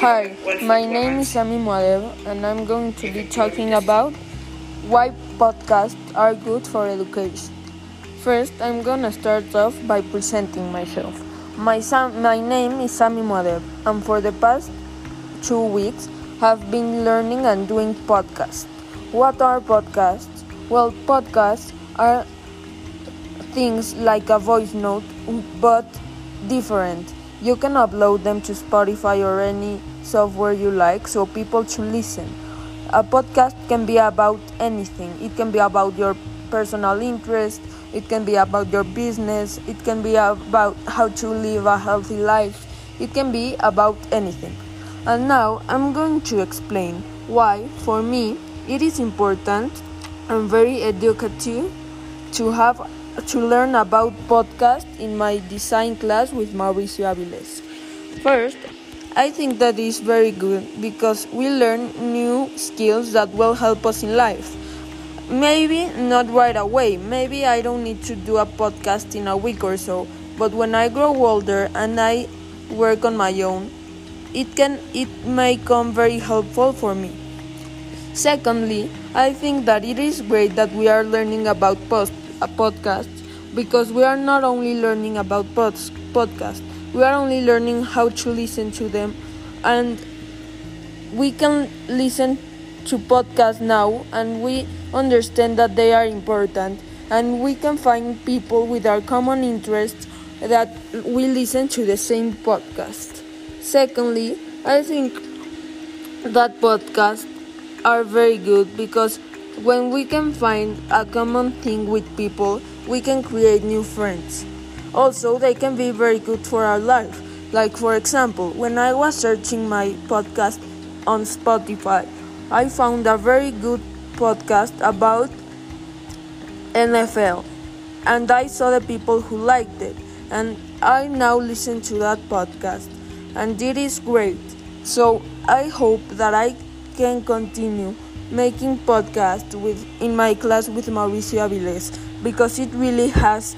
Hi, my name is Sami Muadev, and I'm going to be talking about why podcasts are good for education. First, I'm gonna start off by presenting myself. My, sam- my name is Sami Muadev, and for the past two weeks, have been learning and doing podcasts. What are podcasts? Well, podcasts are things like a voice note, but different. You can upload them to Spotify or any software you like so people to listen. A podcast can be about anything. It can be about your personal interest, it can be about your business, it can be about how to live a healthy life, it can be about anything. And now I'm going to explain why, for me, it is important and very educative to have to learn about podcast in my design class with Mauricio Aviles. First, I think that is very good because we learn new skills that will help us in life. Maybe not right away. Maybe I don't need to do a podcast in a week or so, but when I grow older and I work on my own, it can it may come very helpful for me. Secondly, I think that it is great that we are learning about post uh, a podcast because we are not only learning about podcasts, we are only learning how to listen to them and we can listen to podcasts now and we understand that they are important and we can find people with our common interests that we listen to the same podcast. Secondly, I think that podcasts are very good because when we can find a common thing with people, we can create new friends. Also, they can be very good for our life. Like, for example, when I was searching my podcast on Spotify, I found a very good podcast about NFL. And I saw the people who liked it. And I now listen to that podcast. And it is great. So I hope that I can continue making podcast with in my class with Mauricio Aviles because it really has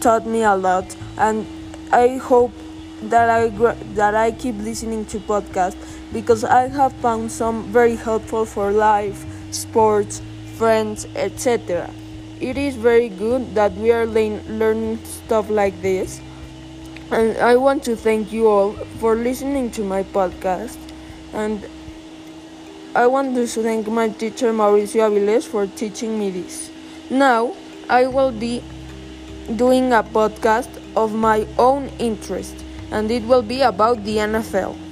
taught me a lot and I hope that I that I keep listening to podcasts because I have found some very helpful for life, sports, friends, etc. It is very good that we are learning stuff like this. And I want to thank you all for listening to my podcast and I want to thank my teacher Mauricio Aviles for teaching me this. Now, I will be doing a podcast of my own interest, and it will be about the NFL.